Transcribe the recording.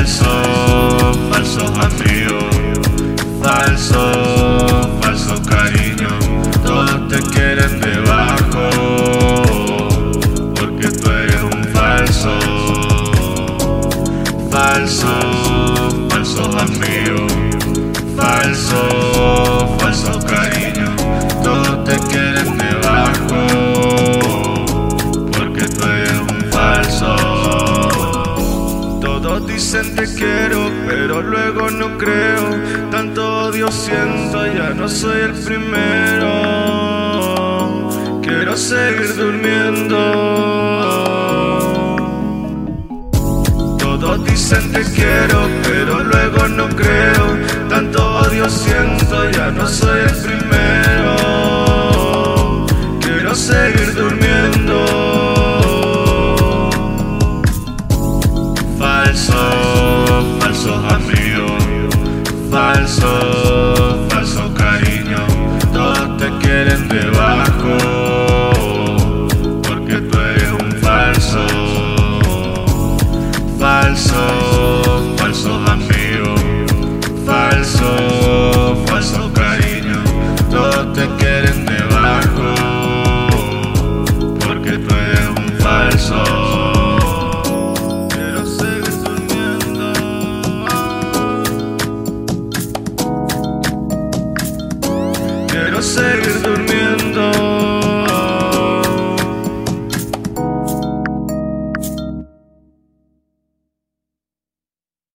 Falso, falso amigo, falso, falso cariño, todos te quieren debajo, porque tú eres un falso, falso, falso amigo, falso, dicen te quiero, pero luego no creo. Tanto odio siento, ya no soy el primero. Quiero seguir durmiendo. Todos dicen te quiero, pero luego no creo. Tanto odio siento, ya no soy el primero. Quiero seguir falso, sevir durmuyor